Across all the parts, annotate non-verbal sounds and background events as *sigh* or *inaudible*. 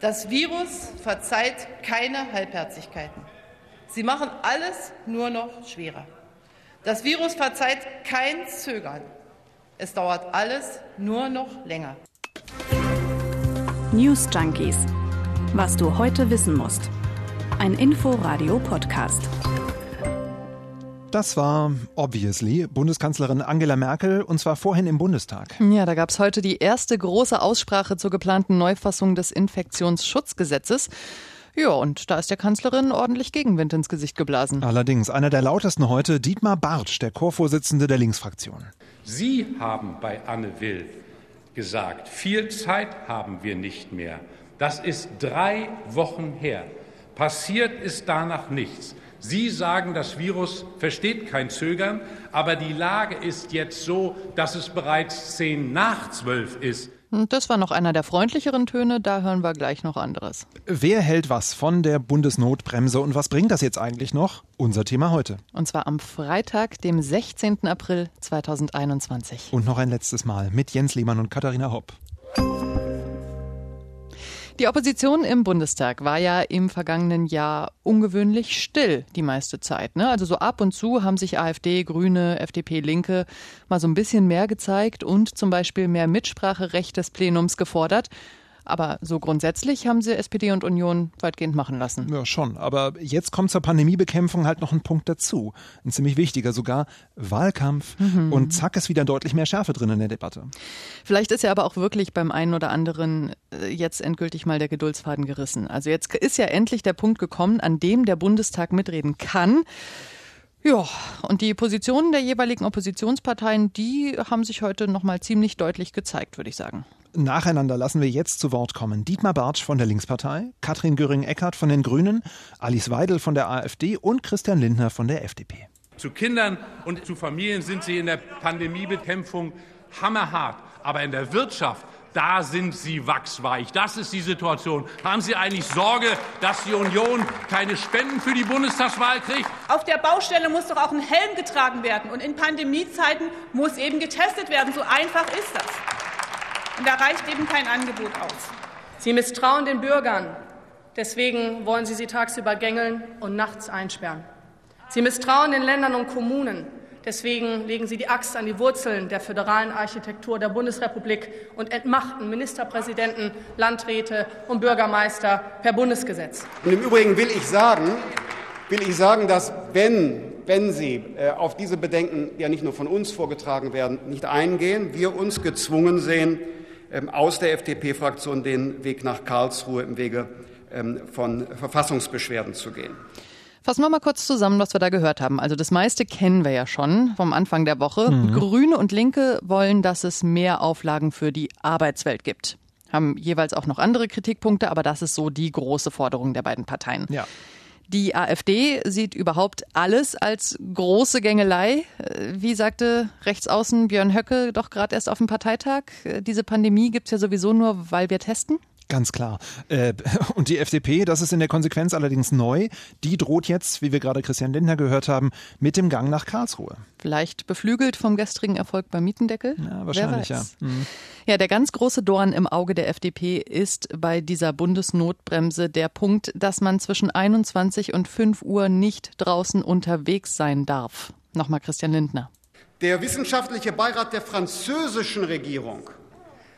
Das Virus verzeiht keine Halbherzigkeiten. Sie machen alles nur noch schwerer. Das Virus verzeiht kein Zögern. Es dauert alles nur noch länger. News Junkies. Was du heute wissen musst. Ein Info-Radio-Podcast. Das war obviously Bundeskanzlerin Angela Merkel und zwar vorhin im Bundestag. Ja, da gab es heute die erste große Aussprache zur geplanten Neufassung des Infektionsschutzgesetzes. Ja, und da ist der Kanzlerin ordentlich Gegenwind ins Gesicht geblasen. Allerdings, einer der lautesten heute, Dietmar Bartsch, der Chorvorsitzende der Linksfraktion. Sie haben bei Anne Will gesagt, viel Zeit haben wir nicht mehr. Das ist drei Wochen her. Passiert ist danach nichts. Sie sagen, das Virus versteht kein Zögern, aber die Lage ist jetzt so, dass es bereits zehn nach zwölf ist. Das war noch einer der freundlicheren Töne, da hören wir gleich noch anderes. Wer hält was von der Bundesnotbremse und was bringt das jetzt eigentlich noch? Unser Thema heute. Und zwar am Freitag, dem 16. April 2021. Und noch ein letztes Mal mit Jens Lehmann und Katharina Hopp. Die Opposition im Bundestag war ja im vergangenen Jahr ungewöhnlich still die meiste Zeit. Ne? Also so ab und zu haben sich AfD, Grüne, FDP, Linke mal so ein bisschen mehr gezeigt und zum Beispiel mehr Mitspracherecht des Plenums gefordert. Aber so grundsätzlich haben sie SPD und Union weitgehend machen lassen. Ja, schon. Aber jetzt kommt zur Pandemiebekämpfung halt noch ein Punkt dazu. Ein ziemlich wichtiger sogar. Wahlkampf. Mhm. Und zack ist wieder deutlich mehr Schärfe drin in der Debatte. Vielleicht ist ja aber auch wirklich beim einen oder anderen äh, jetzt endgültig mal der Geduldsfaden gerissen. Also jetzt ist ja endlich der Punkt gekommen, an dem der Bundestag mitreden kann. Ja, und die Positionen der jeweiligen Oppositionsparteien, die haben sich heute nochmal ziemlich deutlich gezeigt, würde ich sagen. Nacheinander lassen wir jetzt zu Wort kommen. Dietmar Bartsch von der Linkspartei, Katrin Göring-Eckardt von den Grünen, Alice Weidel von der AfD und Christian Lindner von der FDP. Zu Kindern und zu Familien sind sie in der Pandemiebekämpfung hammerhart. Aber in der Wirtschaft, da sind sie wachsweich. Das ist die Situation. Haben Sie eigentlich Sorge, dass die Union keine Spenden für die Bundestagswahl kriegt? Auf der Baustelle muss doch auch ein Helm getragen werden. Und in Pandemiezeiten muss eben getestet werden. So einfach ist das. Und da reicht eben kein Angebot aus. Sie misstrauen den Bürgern. Deswegen wollen Sie sie tagsüber gängeln und nachts einsperren. Sie misstrauen den Ländern und Kommunen. Deswegen legen Sie die Axt an die Wurzeln der föderalen Architektur der Bundesrepublik und entmachten Ministerpräsidenten, Landräte und Bürgermeister per Bundesgesetz. Und im Übrigen will ich sagen, will ich sagen, dass wenn, wenn Sie äh, auf diese Bedenken, die ja nicht nur von uns vorgetragen werden, nicht eingehen, wir uns gezwungen sehen, aus der FDP-Fraktion den Weg nach Karlsruhe im Wege ähm, von Verfassungsbeschwerden zu gehen. Fassen wir mal kurz zusammen, was wir da gehört haben. Also das meiste kennen wir ja schon vom Anfang der Woche. Mhm. Grüne und Linke wollen, dass es mehr Auflagen für die Arbeitswelt gibt. Haben jeweils auch noch andere Kritikpunkte, aber das ist so die große Forderung der beiden Parteien. Ja. Die AfD sieht überhaupt alles als große Gängelei. Wie sagte Rechtsaußen Björn Höcke doch gerade erst auf dem Parteitag, diese Pandemie gibt's ja sowieso nur, weil wir testen? Ganz klar. Äh, *laughs* und die FDP, das ist in der Konsequenz allerdings neu, die droht jetzt, wie wir gerade Christian Lindner gehört haben, mit dem Gang nach Karlsruhe. Vielleicht beflügelt vom gestrigen Erfolg beim Mietendeckel? Ja, wahrscheinlich, ja. Mhm. Ja, der ganz große Dorn im Auge der FDP ist bei dieser Bundesnotbremse der Punkt, dass man zwischen 21 und 5 Uhr nicht draußen unterwegs sein darf. Nochmal Christian Lindner. Der wissenschaftliche Beirat der französischen Regierung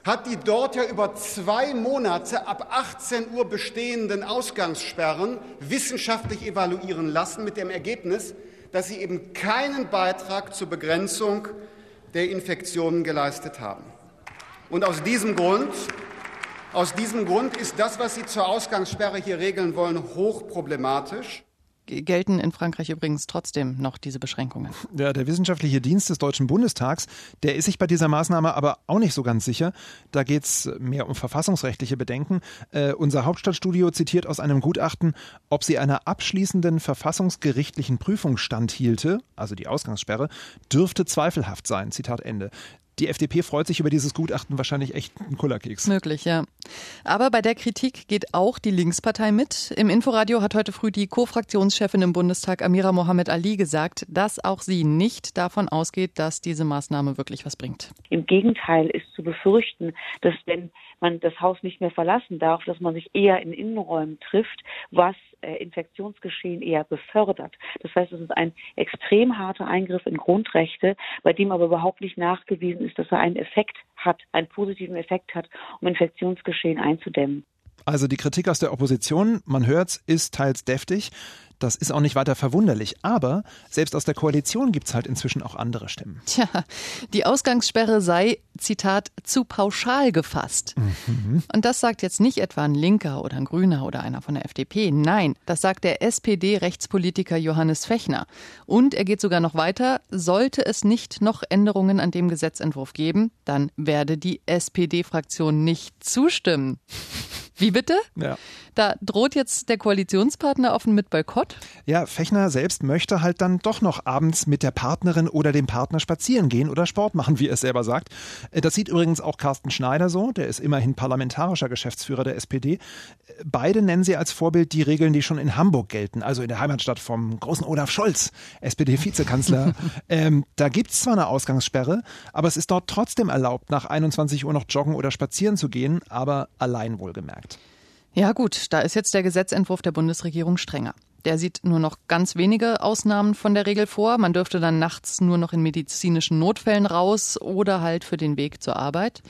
hat die dort ja über zwei Monate ab 18 Uhr bestehenden Ausgangssperren wissenschaftlich evaluieren lassen mit dem Ergebnis, dass sie eben keinen Beitrag zur Begrenzung der Infektionen geleistet haben. Und aus diesem Grund, aus diesem Grund ist das, was Sie zur Ausgangssperre hier regeln wollen, hochproblematisch gelten in Frankreich übrigens trotzdem noch diese Beschränkungen. Ja, der wissenschaftliche Dienst des Deutschen Bundestags, der ist sich bei dieser Maßnahme aber auch nicht so ganz sicher. Da geht es mehr um verfassungsrechtliche Bedenken. Äh, unser Hauptstadtstudio zitiert aus einem Gutachten, ob sie einer abschließenden verfassungsgerichtlichen Prüfung standhielte, also die Ausgangssperre, dürfte zweifelhaft sein. Zitat Ende. Die FDP freut sich über dieses Gutachten wahrscheinlich echt ein Kullerkeks. Möglich, ja. Aber bei der Kritik geht auch die Linkspartei mit. Im Inforadio hat heute früh die Co-Fraktionschefin im Bundestag, Amira Mohamed Ali, gesagt, dass auch sie nicht davon ausgeht, dass diese Maßnahme wirklich was bringt. Im Gegenteil ist zu befürchten, dass wenn man das Haus nicht mehr verlassen darf, dass man sich eher in Innenräumen trifft, was äh, Infektionsgeschehen eher befördert. Das heißt, es ist ein extrem harter Eingriff in Grundrechte, bei dem aber überhaupt nicht nachgewiesen ist, dass er einen Effekt hat, einen positiven Effekt hat, um Infektionsgeschehen einzudämmen. Also die Kritik aus der Opposition, man hört's, ist teils deftig. Das ist auch nicht weiter verwunderlich. Aber selbst aus der Koalition gibt es halt inzwischen auch andere Stimmen. Tja, die Ausgangssperre sei, Zitat, zu pauschal gefasst. Mhm. Und das sagt jetzt nicht etwa ein Linker oder ein Grüner oder einer von der FDP. Nein, das sagt der SPD-Rechtspolitiker Johannes Fechner. Und er geht sogar noch weiter. Sollte es nicht noch Änderungen an dem Gesetzentwurf geben, dann werde die SPD-Fraktion nicht zustimmen. Wie bitte? Ja. Da droht jetzt der Koalitionspartner offen mit Boykott? Ja, Fechner selbst möchte halt dann doch noch abends mit der Partnerin oder dem Partner spazieren gehen oder Sport machen, wie er es selber sagt. Äh, das sieht übrigens auch Carsten Schneider so, der ist immerhin parlamentarischer Geschäftsführer der SPD. Beide nennen sie als Vorbild die Regeln, die schon in Hamburg gelten, also in der Heimatstadt vom großen Olaf Scholz, SPD-Vizekanzler. *laughs* ähm, da gibt es zwar eine Ausgangssperre, aber es ist dort trotzdem erlaubt, nach 21 Uhr noch joggen oder spazieren zu gehen, aber allein wohlgemerkt. Ja gut, da ist jetzt der Gesetzentwurf der Bundesregierung strenger. Der sieht nur noch ganz wenige Ausnahmen von der Regel vor. Man dürfte dann nachts nur noch in medizinischen Notfällen raus oder halt für den Weg zur Arbeit.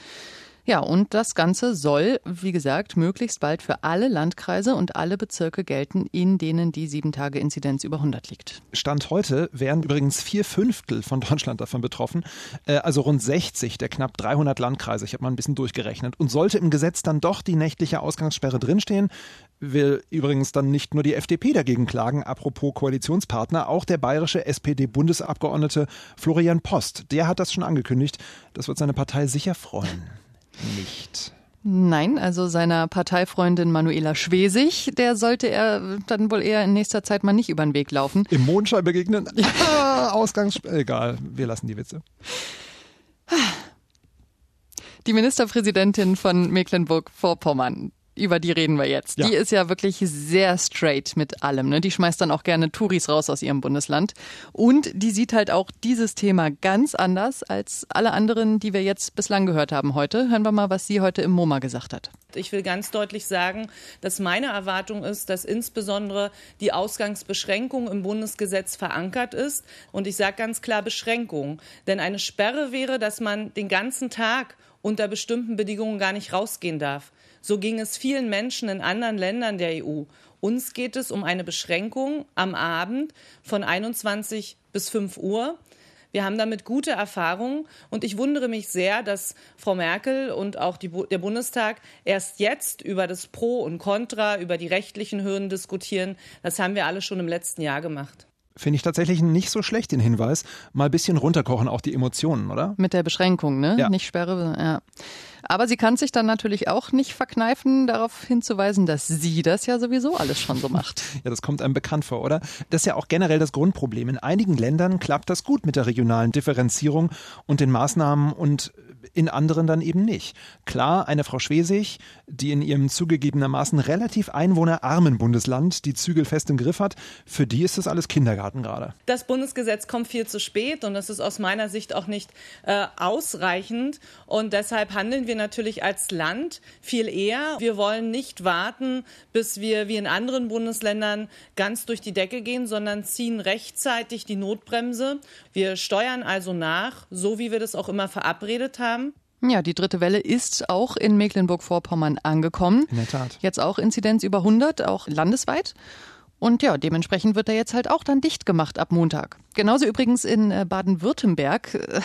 Ja, und das Ganze soll, wie gesagt, möglichst bald für alle Landkreise und alle Bezirke gelten, in denen die sieben Tage Inzidenz über 100 liegt. Stand heute wären übrigens vier Fünftel von Deutschland davon betroffen, äh, also rund 60 der knapp 300 Landkreise. Ich habe mal ein bisschen durchgerechnet. Und sollte im Gesetz dann doch die nächtliche Ausgangssperre drinstehen, will übrigens dann nicht nur die FDP dagegen klagen, apropos Koalitionspartner, auch der bayerische SPD-Bundesabgeordnete Florian Post, der hat das schon angekündigt. Das wird seine Partei sicher freuen nicht. Nein, also seiner Parteifreundin Manuela Schwesig, der sollte er dann wohl eher in nächster Zeit mal nicht über den Weg laufen. Im Mondschein begegnen? Ah, Ausgangs... Egal, wir lassen die Witze. Die Ministerpräsidentin von Mecklenburg-Vorpommern, über die reden wir jetzt. Ja. Die ist ja wirklich sehr straight mit allem. Ne? Die schmeißt dann auch gerne Touris raus aus ihrem Bundesland. Und die sieht halt auch dieses Thema ganz anders als alle anderen, die wir jetzt bislang gehört haben heute. Hören wir mal, was sie heute im MoMA gesagt hat. Ich will ganz deutlich sagen, dass meine Erwartung ist, dass insbesondere die Ausgangsbeschränkung im Bundesgesetz verankert ist. Und ich sage ganz klar Beschränkung. Denn eine Sperre wäre, dass man den ganzen Tag unter bestimmten Bedingungen gar nicht rausgehen darf. So ging es vielen Menschen in anderen Ländern der EU. Uns geht es um eine Beschränkung am Abend von 21 bis 5 Uhr. Wir haben damit gute Erfahrungen und ich wundere mich sehr, dass Frau Merkel und auch die, der Bundestag erst jetzt über das Pro und Contra, über die rechtlichen Hürden diskutieren. Das haben wir alle schon im letzten Jahr gemacht. Finde ich tatsächlich nicht so schlecht den Hinweis. Mal ein bisschen runterkochen, auch die Emotionen, oder? Mit der Beschränkung, ne? Ja. Nicht Sperre, ja. Aber sie kann sich dann natürlich auch nicht verkneifen, darauf hinzuweisen, dass sie das ja sowieso alles schon so macht. *laughs* ja, das kommt einem bekannt vor, oder? Das ist ja auch generell das Grundproblem. In einigen Ländern klappt das gut mit der regionalen Differenzierung und den Maßnahmen und in anderen dann eben nicht. Klar, eine Frau Schwesig, die in ihrem zugegebenermaßen relativ einwohnerarmen Bundesland die Zügel fest im Griff hat, für die ist das alles Kindergarten gerade. Das Bundesgesetz kommt viel zu spät und das ist aus meiner Sicht auch nicht äh, ausreichend. Und deshalb handeln wir natürlich als Land viel eher. Wir wollen nicht warten, bis wir wie in anderen Bundesländern ganz durch die Decke gehen, sondern ziehen rechtzeitig die Notbremse. Wir steuern also nach, so wie wir das auch immer verabredet haben. Ja, die dritte Welle ist auch in Mecklenburg-Vorpommern angekommen. In der Tat. Jetzt auch Inzidenz über 100, auch landesweit. Und ja, dementsprechend wird er jetzt halt auch dann dicht gemacht ab Montag. Genauso übrigens in äh, Baden-Württemberg.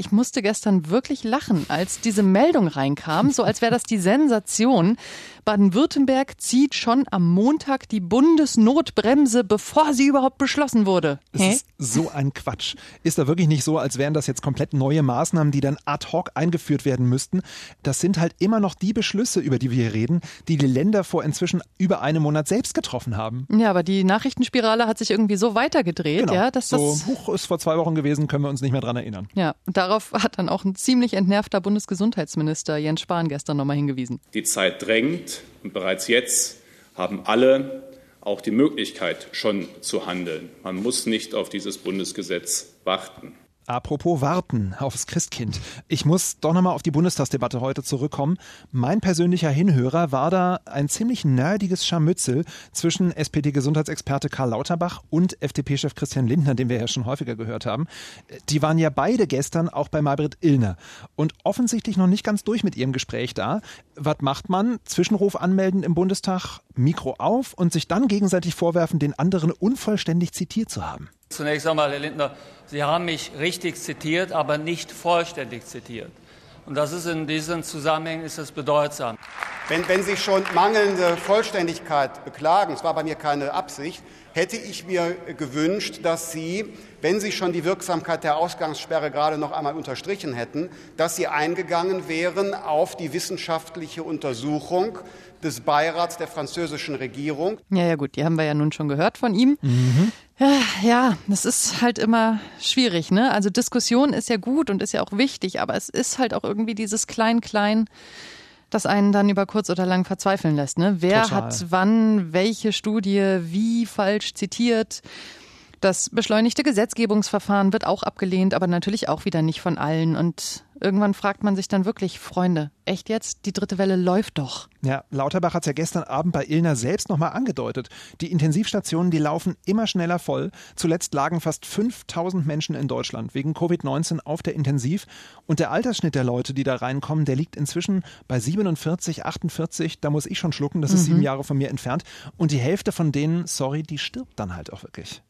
Ich musste gestern wirklich lachen, als diese Meldung reinkam, so als wäre das die Sensation. Baden-Württemberg zieht schon am Montag die Bundesnotbremse, bevor sie überhaupt beschlossen wurde. Das ist so ein Quatsch. Ist da wirklich nicht so, als wären das jetzt komplett neue Maßnahmen, die dann ad hoc eingeführt werden müssten? Das sind halt immer noch die Beschlüsse, über die wir hier reden, die die Länder vor inzwischen über einem Monat selbst getroffen haben. Ja, aber die Nachrichtenspirale hat sich irgendwie so weitergedreht, genau. ja, dass das so hoch ist vor zwei Wochen gewesen, können wir uns nicht mehr dran erinnern. Ja, und darauf hat dann auch ein ziemlich entnervter Bundesgesundheitsminister Jens Spahn gestern nochmal hingewiesen. Die Zeit drängt und bereits jetzt haben alle auch die Möglichkeit, schon zu handeln. Man muss nicht auf dieses Bundesgesetz warten. Apropos warten aufs Christkind. Ich muss doch nochmal auf die Bundestagsdebatte heute zurückkommen. Mein persönlicher Hinhörer war da ein ziemlich nerdiges Scharmützel zwischen SPD-Gesundheitsexperte Karl Lauterbach und FDP-Chef Christian Lindner, den wir ja schon häufiger gehört haben. Die waren ja beide gestern auch bei Maybrit Illner und offensichtlich noch nicht ganz durch mit ihrem Gespräch da. Was macht man? Zwischenruf anmelden im Bundestag, Mikro auf und sich dann gegenseitig vorwerfen, den anderen unvollständig zitiert zu haben. Zunächst einmal, Herr Lindner, Sie haben mich richtig zitiert, aber nicht vollständig zitiert. Und das ist in diesen Zusammenhängen ist es bedeutsam. Wenn, wenn Sie schon mangelnde Vollständigkeit beklagen, es war bei mir keine Absicht, hätte ich mir gewünscht, dass Sie, wenn Sie schon die Wirksamkeit der Ausgangssperre gerade noch einmal unterstrichen hätten, dass Sie eingegangen wären auf die wissenschaftliche Untersuchung des Beirats der französischen Regierung. Ja, ja, gut, die haben wir ja nun schon gehört von ihm. Mhm. Ja, das ist halt immer schwierig, ne? Also Diskussion ist ja gut und ist ja auch wichtig, aber es ist halt auch irgendwie dieses Klein-Klein, das einen dann über kurz oder lang verzweifeln lässt, ne? Wer Total. hat wann welche Studie wie falsch zitiert? Das beschleunigte Gesetzgebungsverfahren wird auch abgelehnt, aber natürlich auch wieder nicht von allen. Und irgendwann fragt man sich dann wirklich, Freunde, echt jetzt? Die dritte Welle läuft doch. Ja, Lauterbach hat es ja gestern Abend bei Ilner selbst nochmal angedeutet. Die Intensivstationen, die laufen immer schneller voll. Zuletzt lagen fast 5000 Menschen in Deutschland wegen Covid-19 auf der Intensiv. Und der Altersschnitt der Leute, die da reinkommen, der liegt inzwischen bei 47, 48. Da muss ich schon schlucken, das ist mhm. sieben Jahre von mir entfernt. Und die Hälfte von denen, sorry, die stirbt dann halt auch wirklich.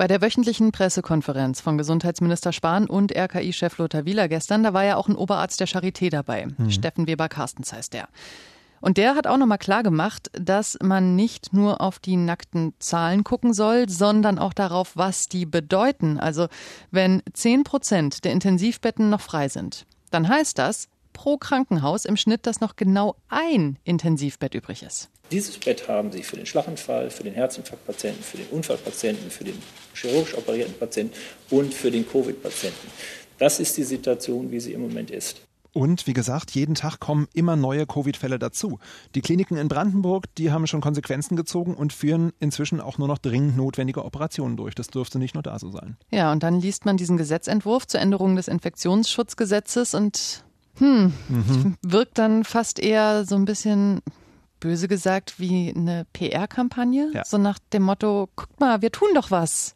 Bei der wöchentlichen Pressekonferenz von Gesundheitsminister Spahn und RKI-Chef Lothar Wieler gestern, da war ja auch ein Oberarzt der Charité dabei. Mhm. Steffen Weber-Carstens heißt der. Und der hat auch nochmal klar gemacht, dass man nicht nur auf die nackten Zahlen gucken soll, sondern auch darauf, was die bedeuten. Also wenn 10 Prozent der Intensivbetten noch frei sind, dann heißt das pro Krankenhaus im Schnitt, dass noch genau ein Intensivbett übrig ist. Dieses Bett haben Sie für den Schlaganfall, für den Herzinfarktpatienten, für den Unfallpatienten, für den chirurgisch operierten Patienten und für den Covid-Patienten. Das ist die Situation, wie sie im Moment ist. Und wie gesagt, jeden Tag kommen immer neue Covid-Fälle dazu. Die Kliniken in Brandenburg, die haben schon Konsequenzen gezogen und führen inzwischen auch nur noch dringend notwendige Operationen durch. Das dürfte nicht nur da so sein. Ja, und dann liest man diesen Gesetzentwurf zur Änderung des Infektionsschutzgesetzes und hm, mhm. wirkt dann fast eher so ein bisschen böse gesagt wie eine PR-Kampagne. Ja. So nach dem Motto, guck mal, wir tun doch was.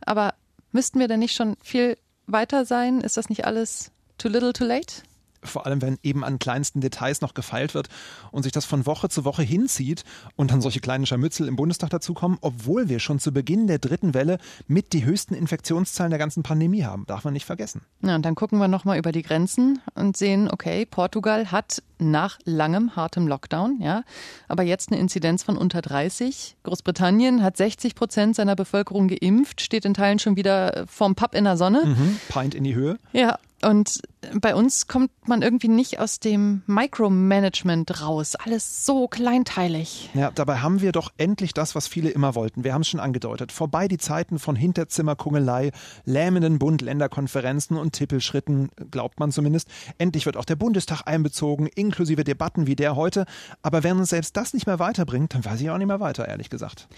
Aber müssten wir denn nicht schon viel weiter sein? Ist das nicht alles too little too late? Vor allem wenn eben an kleinsten Details noch gefeilt wird und sich das von Woche zu Woche hinzieht und dann solche kleinen Scharmützel im Bundestag dazukommen, obwohl wir schon zu Beginn der dritten Welle mit die höchsten Infektionszahlen der ganzen Pandemie haben. Darf man nicht vergessen. Ja, und dann gucken wir nochmal über die Grenzen und sehen, okay, Portugal hat nach langem hartem Lockdown, ja, aber jetzt eine Inzidenz von unter 30. Großbritannien hat 60 Prozent seiner Bevölkerung geimpft, steht in Teilen schon wieder vorm Pub in der Sonne. Mhm, Pint in die Höhe. Ja, und bei uns kommt man irgendwie nicht aus dem Micromanagement raus. Alles so kleinteilig. Ja, dabei haben wir doch endlich das, was viele immer wollten. Wir haben es schon angedeutet. Vorbei die Zeiten von Hinterzimmerkungelei, lähmenden Bund-Länder-Konferenzen und Tippelschritten, glaubt man zumindest. Endlich wird auch der Bundestag einbezogen, inklusive Debatten wie der heute. Aber wenn uns selbst das nicht mehr weiterbringt, dann weiß ich auch nicht mehr weiter, ehrlich gesagt.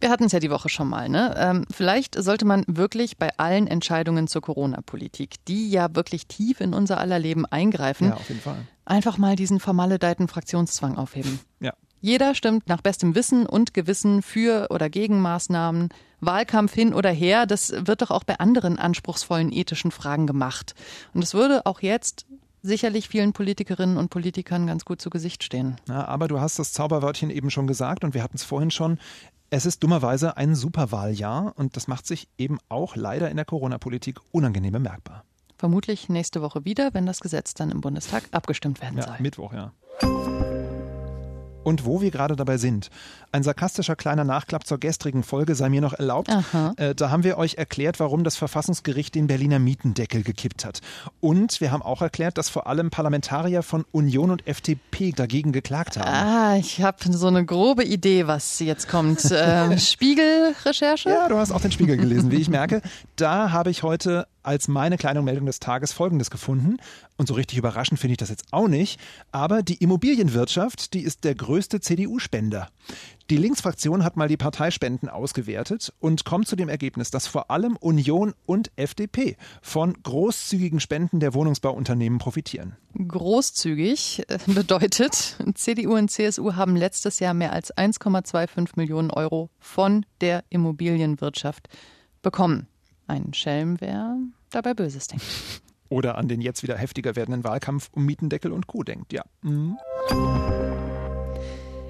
Wir hatten es ja die Woche schon mal. Ne? Ähm, vielleicht sollte man wirklich bei allen Entscheidungen zur Corona-Politik, die ja wirklich wirklich tief in unser aller Leben eingreifen, ja, auf jeden Fall. einfach mal diesen vermaledeiten Fraktionszwang aufheben. Ja. Jeder stimmt nach bestem Wissen und Gewissen für oder gegen Maßnahmen. Wahlkampf hin oder her, das wird doch auch bei anderen anspruchsvollen ethischen Fragen gemacht. Und es würde auch jetzt sicherlich vielen Politikerinnen und Politikern ganz gut zu Gesicht stehen. Ja, aber du hast das Zauberwörtchen eben schon gesagt und wir hatten es vorhin schon. Es ist dummerweise ein Superwahljahr und das macht sich eben auch leider in der Corona-Politik unangenehm bemerkbar. Vermutlich nächste Woche wieder, wenn das Gesetz dann im Bundestag abgestimmt werden ja, soll. Mittwoch, ja. Und wo wir gerade dabei sind, ein sarkastischer kleiner Nachklapp zur gestrigen Folge sei mir noch erlaubt. Äh, da haben wir euch erklärt, warum das Verfassungsgericht den Berliner Mietendeckel gekippt hat. Und wir haben auch erklärt, dass vor allem Parlamentarier von Union und FDP dagegen geklagt haben. Ah, ich habe so eine grobe Idee, was jetzt kommt. *laughs* Ähm, Spiegel-Recherche? Ja, du hast auch den Spiegel gelesen, wie ich merke. Da habe ich heute als meine kleine Meldung des Tages Folgendes gefunden. Und so richtig überraschend finde ich das jetzt auch nicht. Aber die Immobilienwirtschaft, die ist der größte CDU-Spender. Die Linksfraktion hat mal die Parteispenden ausgewertet und kommt zu dem Ergebnis, dass vor allem Union und FDP von großzügigen Spenden der Wohnungsbauunternehmen profitieren. Großzügig äh, *laughs* bedeutet, CDU und CSU haben letztes Jahr mehr als 1,25 Millionen Euro von der Immobilienwirtschaft bekommen. Ein Schelm, wer dabei Böses denkt. *laughs* Oder an den jetzt wieder heftiger werdenden Wahlkampf um Mietendeckel und Co. denkt, ja. Mhm.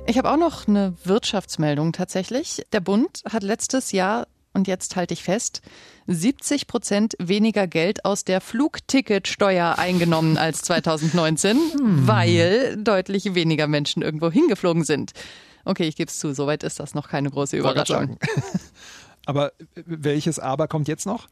Ich habe auch noch eine Wirtschaftsmeldung tatsächlich. Der Bund hat letztes Jahr, und jetzt halte ich fest, 70 Prozent weniger Geld aus der Flugticketsteuer eingenommen als 2019, hm. weil deutlich weniger Menschen irgendwo hingeflogen sind. Okay, ich gebe es zu, soweit ist das noch keine große Überraschung. Aber welches Aber kommt jetzt noch?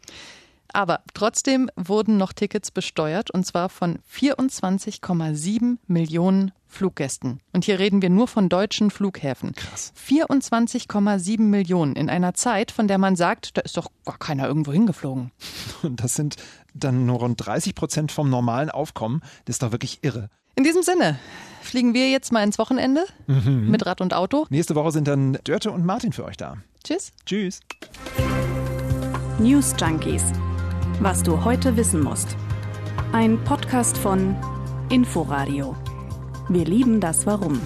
Aber trotzdem wurden noch Tickets besteuert und zwar von 24,7 Millionen Fluggästen. Und hier reden wir nur von deutschen Flughäfen. Krass. 24,7 Millionen in einer Zeit, von der man sagt, da ist doch gar keiner irgendwo hingeflogen. *laughs* Und das sind dann nur rund 30 Prozent vom normalen Aufkommen. Das ist doch wirklich irre. In diesem Sinne fliegen wir jetzt mal ins Wochenende mhm. mit Rad und Auto. Nächste Woche sind dann Dörte und Martin für euch da. Tschüss. Tschüss. News Junkies. Was du heute wissen musst. Ein Podcast von Inforadio. Wir lieben das Warum.